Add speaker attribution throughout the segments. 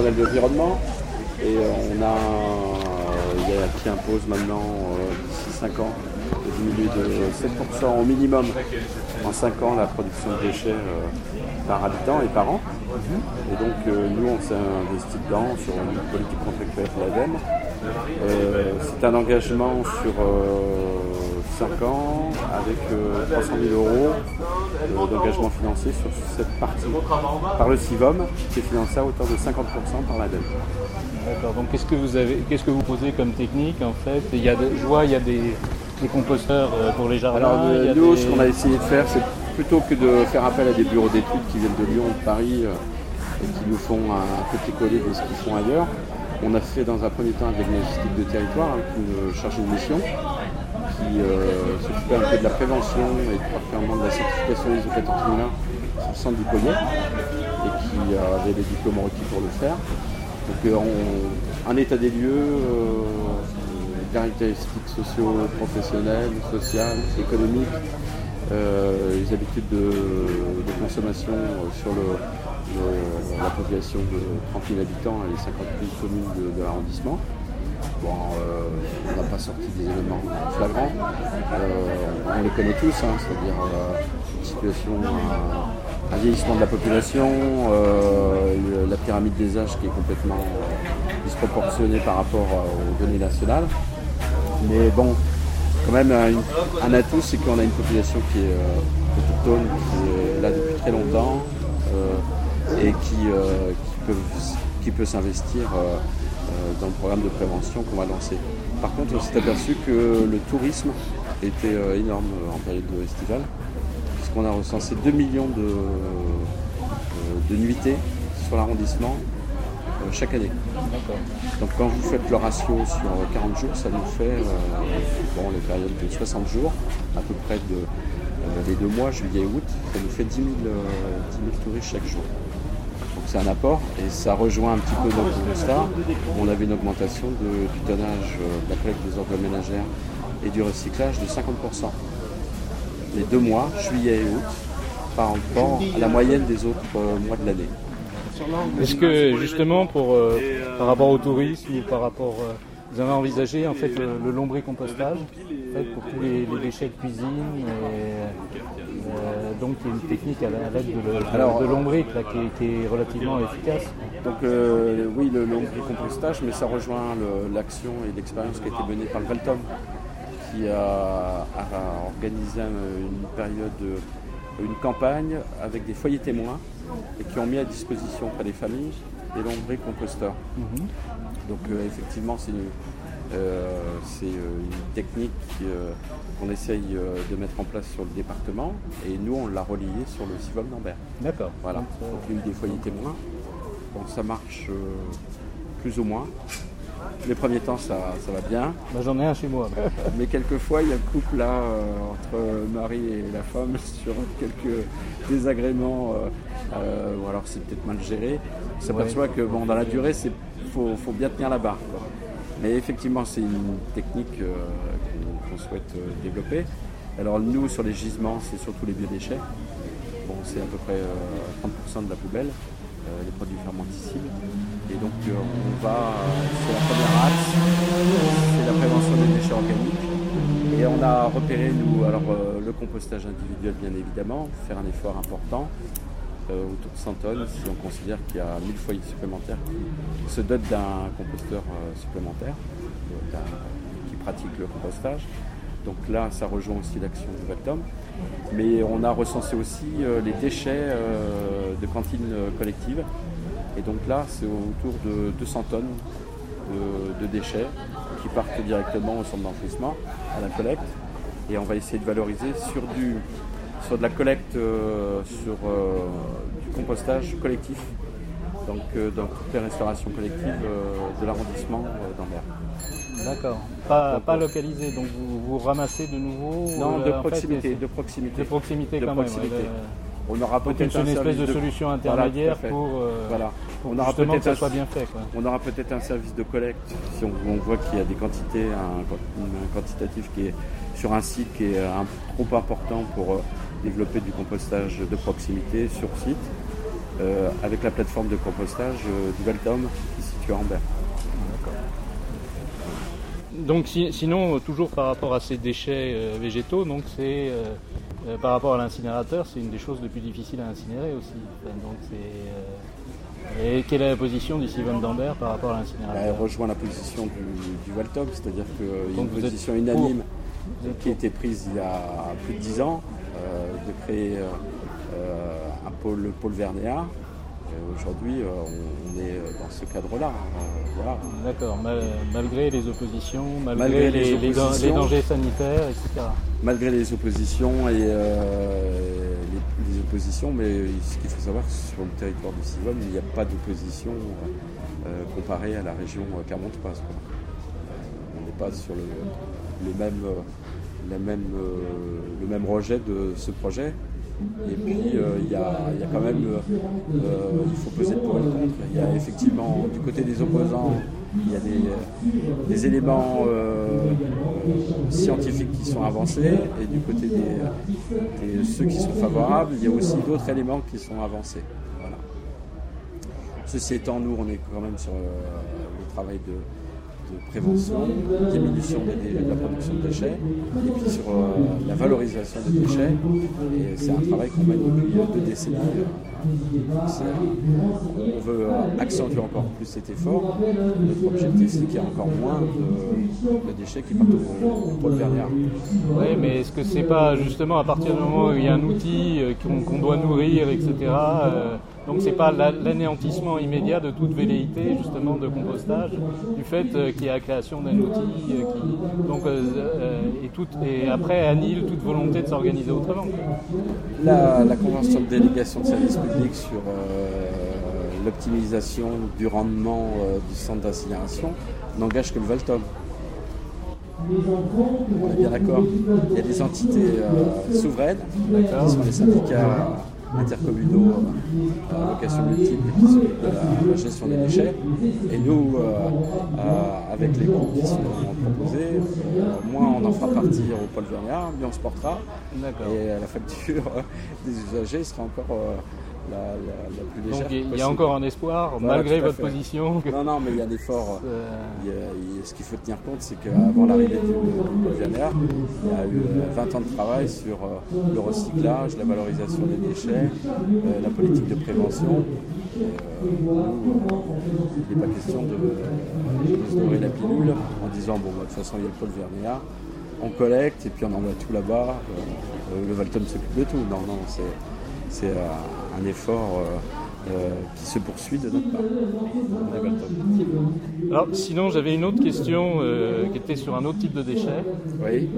Speaker 1: De l'environnement. Et on a, il y a qui impose maintenant, d'ici 5 ans, de diminuer de 7% au minimum en 5 ans la production de déchets par habitant et par an. Et donc nous on s'est investi dedans sur une politique contractuelle pour l'ADEME. c'est un engagement sur 5 ans avec 300 000 euros d'engagement financier sur cette partie par le CIVOM qui est financé à hauteur de 50% par l'ADEME.
Speaker 2: D'accord, donc qu'est-ce que vous avez qu'est-ce que vous posez comme technique en fait? Il y a Je vois il y a des, composteurs pour les jardins.
Speaker 1: Alors nous ce qu'on a essayé de faire c'est plutôt que de faire appel à des bureaux d'études qui viennent de Lyon ou de Paris et qui nous font un petit coller de ce qu'ils font ailleurs, on a fait dans un premier temps avec logistique de territoire, hein, chargeait une mission, qui euh, s'occupait un peu de la prévention et particulièrement de la certification ISO 14001 sur le centre du Poignet et qui avait les diplômes requis pour le faire. Donc euh, un état des lieux, euh, caractéristiques socio professionnelles, sociales, économiques, les habitudes de, consommation sur la population de 30 000 habitants et les 50 000 communes de l'arrondissement. Bon, euh, on n'a pas sorti des éléments flagrants. Euh, on les connaît tous, hein, c'est-à-dire euh, la situation, un vieillissement de la population, la pyramide des âges qui est complètement disproportionnée par rapport aux données nationales. Mais bon, quand même, un, atout, c'est qu'on a une population qui est autochtone, qui est là depuis très longtemps et qui, qui peut s'investir euh, dans le programme de prévention qu'on va lancer. Par contre, on s'est aperçu que le tourisme était euh, énorme en période estivale, puisqu'on a recensé 2 millions de, euh, de nuitées sur l'arrondissement chaque année. Donc quand vous faites le ratio sur 40 jours, ça nous fait bon, les périodes de 60 jours, à peu près de, les deux mois, juillet et août, ça nous fait 10 000 touristes chaque jour c'est un apport et ça rejoint un petit peu notre constat. On avait une augmentation du tonnage euh, de la collecte des ordures ménagères et du recyclage de 50%. Les deux mois, juillet et août, par rapport à la moyenne des autres euh, mois de l'année.
Speaker 2: Est-ce que justement pour, euh, par rapport au tourisme ou par rapport vous avez envisagé en fait le, lombricompostage pour tous les, déchets de cuisine euh, donc il y a une technique à l'aide de, de lombric qui, est, relativement efficace.
Speaker 1: Donc euh, oui le lombricompostage mais ça rejoint l'action et l'expérience qui a été menée par le Valtom qui a, organisé une période une campagne avec des foyers témoins et qui ont mis à disposition auprès des familles des lombricomposteurs. Mhm. Donc euh, effectivement, c'est une, euh, euh, technique qu'on essaye de mettre en place sur le département et nous on l'a relié sur le CIVOM d'Ambert.
Speaker 2: D'accord.
Speaker 1: Voilà. Donc il y a eu des foyers témoins. Bon, ça marche plus ou moins. Les premiers temps, ça, va bien.
Speaker 2: Bah, J'en ai un chez moi.
Speaker 1: Mais quelquefois, il y a le couple là entre Marie et la femme sur quelques désagréments, ou alors c'est peut-être mal géré. On s'aperçoit que bon, dans la durée, c'est faut, faut bien tenir la barre. Mais effectivement, c'est une technique euh, qu'on souhaite euh, développer. Alors nous, sur les gisements, c'est surtout les biodéchets. Bon, c'est à peu près 30% euh, de la poubelle, les produits fermenticides. Et donc on va, c'est la première axe, c'est la prévention des déchets organiques. Et on a repéré, nous, alors le compostage individuel bien évidemment, faire un effort important, euh, autour de 100 tonnes si on considère qu'il y a 1000 foyers supplémentaires qui se dotent d'un composteur euh, supplémentaire euh, qui pratique le compostage. Donc là, ça rejoint aussi l'action du Vactom. Mais on a recensé aussi les déchets de cantines collectives. Et donc là, c'est autour de 200 tonnes de, déchets qui partent directement au centre d'enfouissement, à la collecte. Et on va essayer de valoriser sur du sur de la collecte euh, sur euh, du compostage collectif, donc euh, dans toutes les restaurations collectives de l'arrondissement d'Ambert.
Speaker 2: D'accord. Pas, pas, localisé, donc vous, vous, ramassez de nouveau
Speaker 1: Non, de, proximité, de proximité.
Speaker 2: De proximité. quand
Speaker 1: proximité. on aura peut-être
Speaker 2: une espèce de, solution intermédiaire pour,
Speaker 1: voilà.
Speaker 2: on aura que ça soit bien fait.
Speaker 1: On aura peut-être un service de collecte si on, voit qu'il y a des quantités, un, un, quantitatif qui est sur un site qui est un, trop important pour développer du compostage de proximité sur site. Avec la plateforme de compostage du Valtom qui est située à Ambert.
Speaker 2: Donc sinon, toujours par rapport à ces déchets végétaux, donc c'est par rapport à l'incinérateur, c'est une des choses les plus difficiles à incinérer aussi. donc et quelle est la position du Van d'Ambert par rapport à l'incinérateur
Speaker 1: Elle rejoint la position du, du c'est-à-dire qu'il y a une position unanime qui a été prise il y a plus de 10 ans euh, de créer euh, euh, un pôle, pôle Vernéa. Aujourd'hui, on, est dans ce cadre-là.
Speaker 2: Voilà. D'accord, malgré les oppositions, malgré, les, dangers sanitaires, etc.
Speaker 1: Malgré les oppositions et les, oppositions, mais ce qu'il faut savoir, sur le territoire du Sivon, il n'y a pas d'opposition comparée à la région n'est pas sur le, le même, euh, même, euh, le même rejet de ce projet. Et puis euh, il y, a, quand même, il faut poser le pour et contre. Il y a effectivement du côté des opposants, il y a des, éléments scientifiques qui sont avancés, et du côté des, ceux qui sont favorables, il y a aussi d'autres éléments qui sont avancés. Ceci étant, nous, on est quand même sur le travail de, de prévention, diminution de la production de déchets, et puis sur euh, la valorisation des déchets. Et c'est un travail qu'on mène depuis deux décennies. On veut accentuer encore plus cet effort. Notre objectif, c'est qu'il y ait encore moins de, déchets qui partent au Vernière.
Speaker 2: Oui, mais est-ce que c'est pas justement à partir du moment où il y a un outil euh, qu'on doit nourrir, etc., donc c'est pas l'anéantissement immédiat de toute velléité justement de compostage, du fait euh, qu'il y a la création d'un outil euh, qui donc euh, et, tout, et après annule toute volonté de s'organiser autrement.
Speaker 1: La, convention de délégation de service public sur l'optimisation du rendement du centre d'incinération n'engage que le Valtom. On est bien d'accord. Il y a des entités souveraines qui sont les syndicats intercommunaux à vocation multiple qui s'occupent de la, gestion des déchets. Et nous, euh, euh, avec les coûts qui sont proposés, euh, moins on en fera partir au pôle Verniard, mieux on se portera. Et la facture des usagers sera encore la, plus légère.
Speaker 2: Donc il y a encore un espoir, malgré votre position.
Speaker 1: Non, non, mais il y a un effort. ce qu'il faut tenir compte, c'est qu'avant l'arrivée du, du il y a eu 20 euh, ans de travail sur euh, le recyclage, la valorisation des déchets, euh, la politique de prévention. il n'est pas question de, se donner la pilule en disant bon, bah, de toute façon, il y a le pôle Vernéa, on collecte et puis on envoie tout là-bas. le Valton s'occupe de tout. Non, non, c'est un effort euh, euh, qui se poursuit de notre part.
Speaker 2: Alors, sinon, j'avais une autre question euh, qui était sur un autre type de déchets.
Speaker 1: Oui.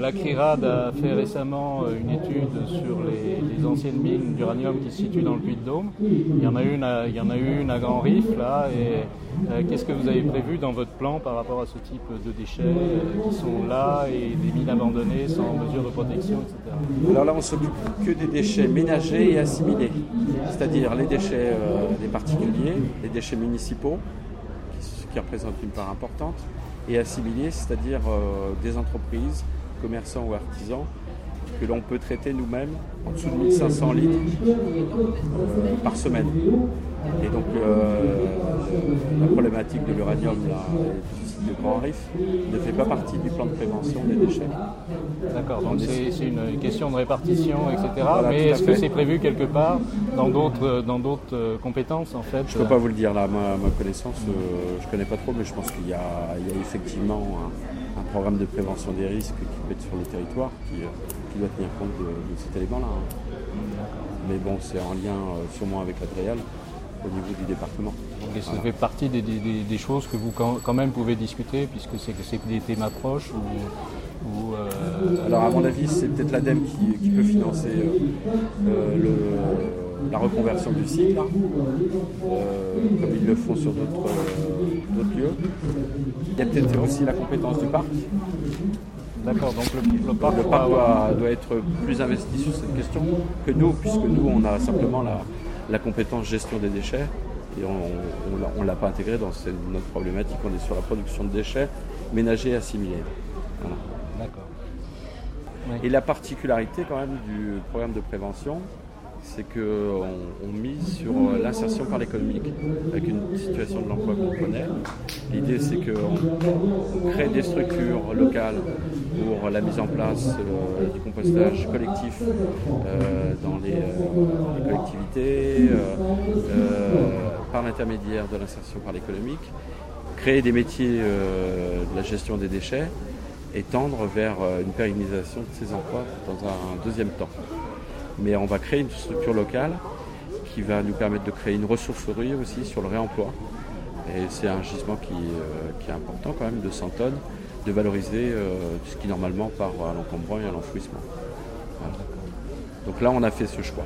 Speaker 2: la CRIRAD a fait récemment une étude sur les, anciennes mines d'uranium qui se situent dans le Puy-de-Dôme. Il y en a une à, il y en a une à Grand Rif, là, et qu'est-ce que vous avez prévu dans votre plan par rapport à ce type de déchets qui sont là et des mines abandonnées sans mesure de protection, etc.
Speaker 1: Alors là, on s'occupe que des déchets ménagers et assimilés, c'est-à-dire les déchets euh, des particuliers, les déchets municipaux, qui, représentent une part importante, et assimilés, c'est-à-dire euh, des entreprises, commerçants ou artisans, que l'on peut traiter nous-mêmes en dessous de 1500 litres euh, par semaine. Et donc la problématique de l'uranium de Grand Rif ne fait pas partie du plan de prévention des déchets.
Speaker 2: D'accord, donc c'est une question de répartition, etc. mais est-ce que c'est prévu quelque part dans d'autres dans d'autres euh, compétences en fait
Speaker 1: Je ne peux pas vous le dire là, ma, ma connaissance, euh, je ne connais pas trop, mais je pense qu'il y, a effectivement un, programme de prévention des risques qui peut être sur le territoire qui, euh, doit tenir compte de, cet élément-là. Hein. Mais bon, c'est en lien sûrement avec la trial au niveau du département.
Speaker 2: Ça fait partie des, choses que vous quand même pouvez discuter puisque c'est des thèmes proches ou,
Speaker 1: euh, Alors à mon avis c'est peut-être l'ADEME qui, peut financer euh, euh, la reconversion du site, comme ils le font sur d'autres lieux. Il y a peut-être aussi la compétence du parc.
Speaker 2: D'accord, donc le,
Speaker 1: parc, doit, être plus investi sur cette question que nous, puisque nous, on a simplement la, la compétence gestion des déchets et on ne l'a pas intégré dans notre problématique. On est sur la production de déchets ménagers et assimilés.
Speaker 2: D'accord.
Speaker 1: Et la particularité quand même du programme de prévention, c'est qu'on on mise sur euh, l'insertion par l'économique, avec une situation de l'emploi qu'on connaît. L'idée, c'est qu'on crée des structures locales pour la mise en place euh, du compostage collectif euh, dans les, collectivités, par l'intermédiaire de l'insertion par l'économique, créer des métiers de la gestion des déchets et tendre vers une pérennisation de ces emplois dans un deuxième temps mais on va créer une structure locale qui va nous permettre de créer une ressourcerie aussi sur le réemploi. Et c'est un gisement qui, euh, est important quand même de 100 tonnes, de valoriser euh, ce qui normalement part à l'encombrement et à l'enfouissement. Donc là on a fait ce choix.